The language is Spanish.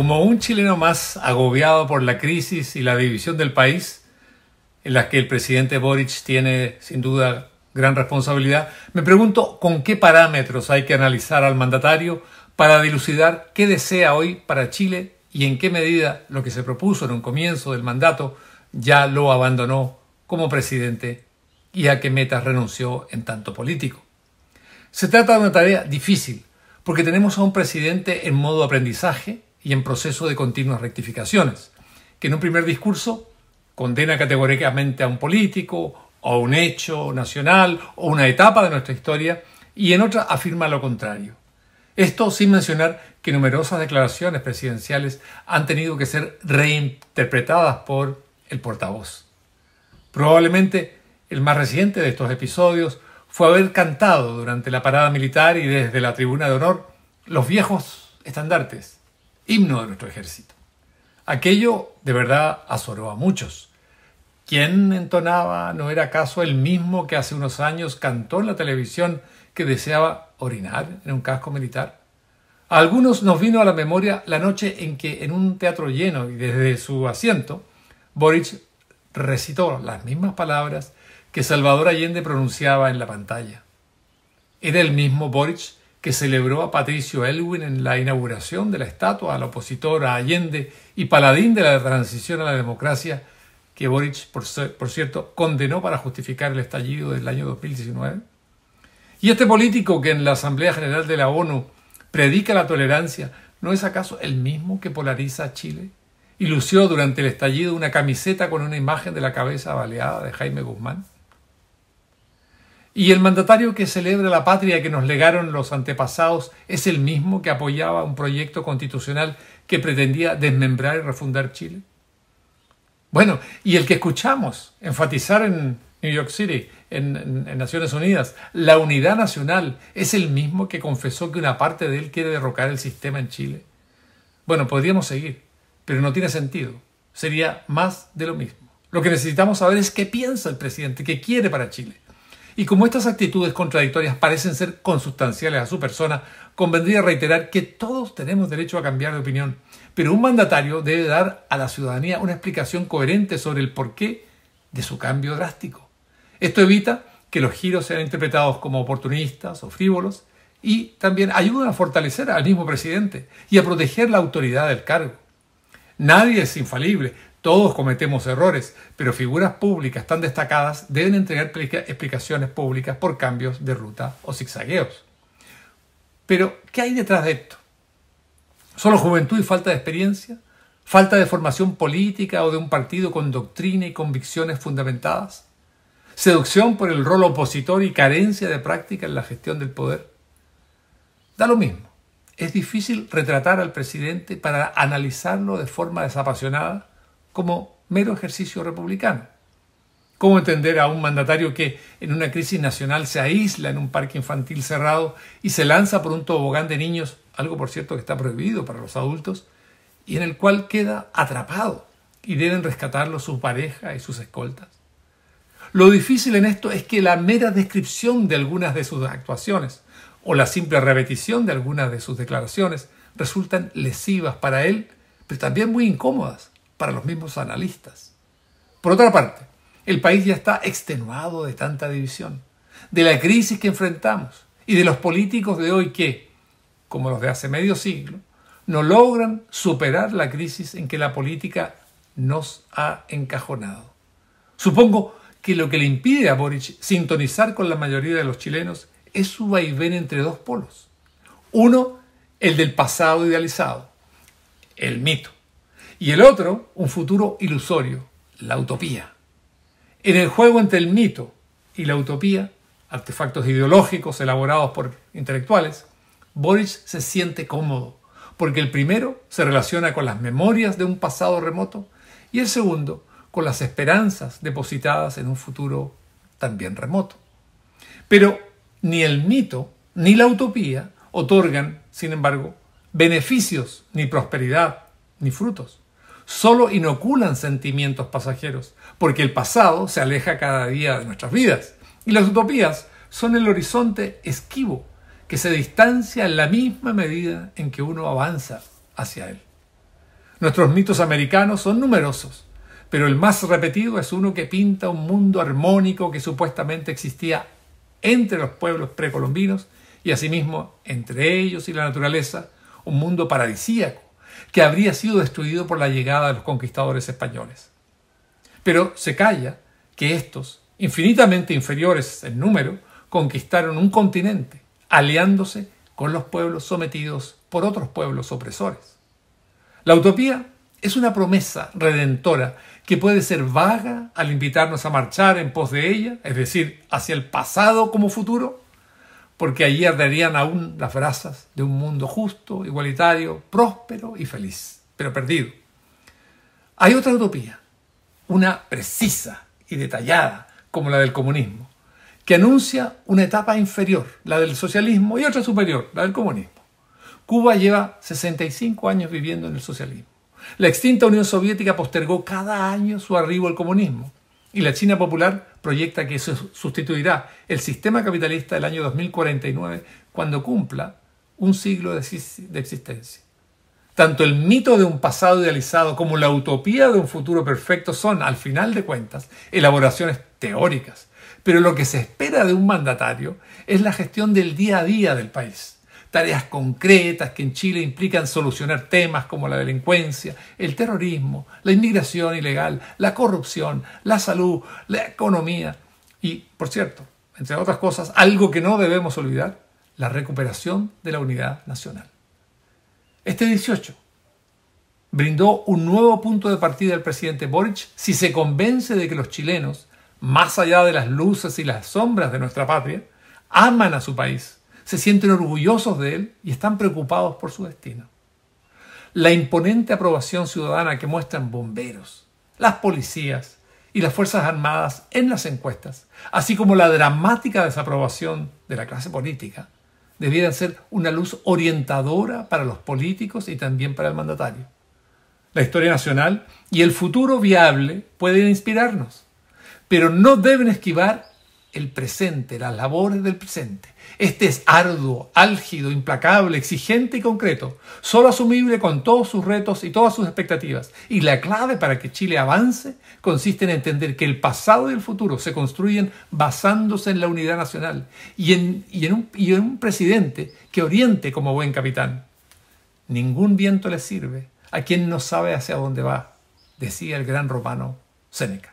como un chileno más agobiado por la crisis y la división del país, en las que el presidente Boric tiene sin duda gran responsabilidad, me pregunto con qué parámetros hay que analizar al mandatario para dilucidar qué desea hoy para Chile y en qué medida lo que se propuso en un comienzo del mandato ya lo abandonó como presidente y a qué metas renunció en tanto político. Se trata de una tarea difícil, porque tenemos a un presidente en modo aprendizaje y en proceso de continuas rectificaciones, que en un primer discurso condena categóricamente a un político, o un hecho nacional, o una etapa de nuestra historia, y en otra afirma lo contrario. Esto sin mencionar que numerosas declaraciones presidenciales han tenido que ser reinterpretadas por el portavoz. Probablemente el más reciente de estos episodios fue haber cantado durante la parada militar y desde la tribuna de honor los viejos estandartes, himno de nuestro ejército. Aquello de verdad azoró a muchos. ¿Quién entonaba no era acaso el mismo que hace unos años cantó en la televisión que deseaba orinar en un casco militar? A algunos nos vino a la memoria la noche en que en un teatro lleno y desde su asiento, Boric recitó las mismas palabras que Salvador Allende pronunciaba en la pantalla. Era el mismo Boric que celebró a Patricio Elwin en la inauguración de la estatua al opositor a Allende y paladín de la transición a la democracia que Boric, por, por cierto, condenó para justificar el estallido del año 2019. Y este político que en la Asamblea General de la ONU predica la tolerancia, ¿no es acaso el mismo que polariza a Chile? Y lució durante el estallido una camiseta con una imagen de la cabeza baleada de Jaime Guzmán. Y el mandatario que celebra la patria que nos legaron los antepasados es el mismo que apoyaba un proyecto constitucional que pretendía desmembrar y refundar Chile. Bueno, y el que escuchamos enfatizar en New York City, en, en, Naciones Unidas, la unidad nacional, es el mismo que confesó que una parte de él quiere derrocar el sistema en Chile. Bueno, podríamos seguir, pero no tiene sentido. Sería más de lo mismo. Lo que necesitamos saber es qué piensa el presidente, qué quiere para Chile. Y como estas actitudes contradictorias parecen ser consustanciales a su persona, convendría reiterar que todos tenemos derecho a cambiar de opinión, pero un mandatario debe dar a la ciudadanía una explicación coherente sobre el porqué de su cambio drástico. Esto evita que los giros sean interpretados como oportunistas o frívolos y también ayuda a fortalecer al mismo presidente y a proteger la autoridad del cargo. Nadie es infalible, todos cometemos errores, pero figuras públicas tan destacadas deben entregar explicaciones públicas por cambios de ruta o zigzagueos. Pero, ¿qué hay detrás de esto? ¿Solo juventud y falta de experiencia? ¿Falta de formación política o de un partido con doctrina y convicciones fundamentadas? ¿Seducción por el rol opositor y carencia de práctica en la gestión del poder? Da lo mismo. Es difícil retratar al presidente para analizarlo de forma desapasionada como mero ejercicio republicano. ¿Cómo entender a un mandatario que en una crisis nacional se aísla en un parque infantil cerrado y se lanza por un tobogán de niños, algo por cierto que está prohibido para los adultos, y en el cual queda atrapado y deben rescatarlo su pareja y sus escoltas? Lo difícil en esto es que la mera descripción de algunas de sus actuaciones o la simple repetición de algunas de sus declaraciones resultan lesivas para él, pero también muy incómodas para los mismos analistas. Por otra parte, el país ya está extenuado de tanta división, de la crisis que enfrentamos y de los políticos de hoy que, como los de hace medio siglo, no logran superar la crisis en que la política nos ha encajonado. Supongo que lo que le impide a Boric sintonizar con la mayoría de los chilenos es su vaivén entre dos polos. Uno, el del pasado idealizado, el mito, y el otro, un futuro ilusorio, la utopía. En el juego entre el mito y la utopía, artefactos ideológicos elaborados por intelectuales, Boris se siente cómodo, porque el primero se relaciona con las memorias de un pasado remoto y el segundo con las esperanzas depositadas en un futuro también remoto. Pero ni el mito ni la utopía otorgan, sin embargo, beneficios, ni prosperidad, ni frutos solo inoculan sentimientos pasajeros, porque el pasado se aleja cada día de nuestras vidas. Y las utopías son el horizonte esquivo, que se distancia en la misma medida en que uno avanza hacia él. Nuestros mitos americanos son numerosos, pero el más repetido es uno que pinta un mundo armónico que supuestamente existía entre los pueblos precolombinos y asimismo entre ellos y la naturaleza, un mundo paradisíaco que habría sido destruido por la llegada de los conquistadores españoles. Pero se calla que estos, infinitamente inferiores en número, conquistaron un continente, aliándose con los pueblos sometidos por otros pueblos opresores. La utopía es una promesa redentora que puede ser vaga al invitarnos a marchar en pos de ella, es decir, hacia el pasado como futuro, porque allí arderían aún las brasas de un mundo justo, igualitario, próspero y feliz, pero perdido. Hay otra utopía, una precisa y detallada, como la del comunismo, que anuncia una etapa inferior, la del socialismo, y otra superior, la del comunismo. Cuba lleva 65 años viviendo en el socialismo. La extinta Unión Soviética postergó cada año su arribo al comunismo y la China popular proyecta que eso sustituirá el sistema capitalista del año 2049 cuando cumpla un siglo de existencia. Tanto el mito de un pasado idealizado como la utopía de un futuro perfecto son, al final de cuentas, elaboraciones teóricas. Pero lo que se espera de un mandatario es la gestión del día a día del país tareas concretas que en Chile implican solucionar temas como la delincuencia, el terrorismo, la inmigración ilegal, la corrupción, la salud, la economía y, por cierto, entre otras cosas, algo que no debemos olvidar, la recuperación de la unidad nacional. Este 18 brindó un nuevo punto de partida al presidente Boric si se convence de que los chilenos, más allá de las luces y las sombras de nuestra patria, aman a su país se sienten orgullosos de él y están preocupados por su destino. La imponente aprobación ciudadana que muestran bomberos, las policías y las Fuerzas Armadas en las encuestas, así como la dramática desaprobación de la clase política, debieran ser una luz orientadora para los políticos y también para el mandatario. La historia nacional y el futuro viable pueden inspirarnos, pero no deben esquivar el presente, las labores del presente. Este es arduo, álgido, implacable, exigente y concreto, solo asumible con todos sus retos y todas sus expectativas. Y la clave para que Chile avance consiste en entender que el pasado y el futuro se construyen basándose en la unidad nacional y en, un, y en un presidente que oriente como buen capitán. Ningún viento le sirve a quien no sabe hacia dónde va, decía el gran romano Séneca.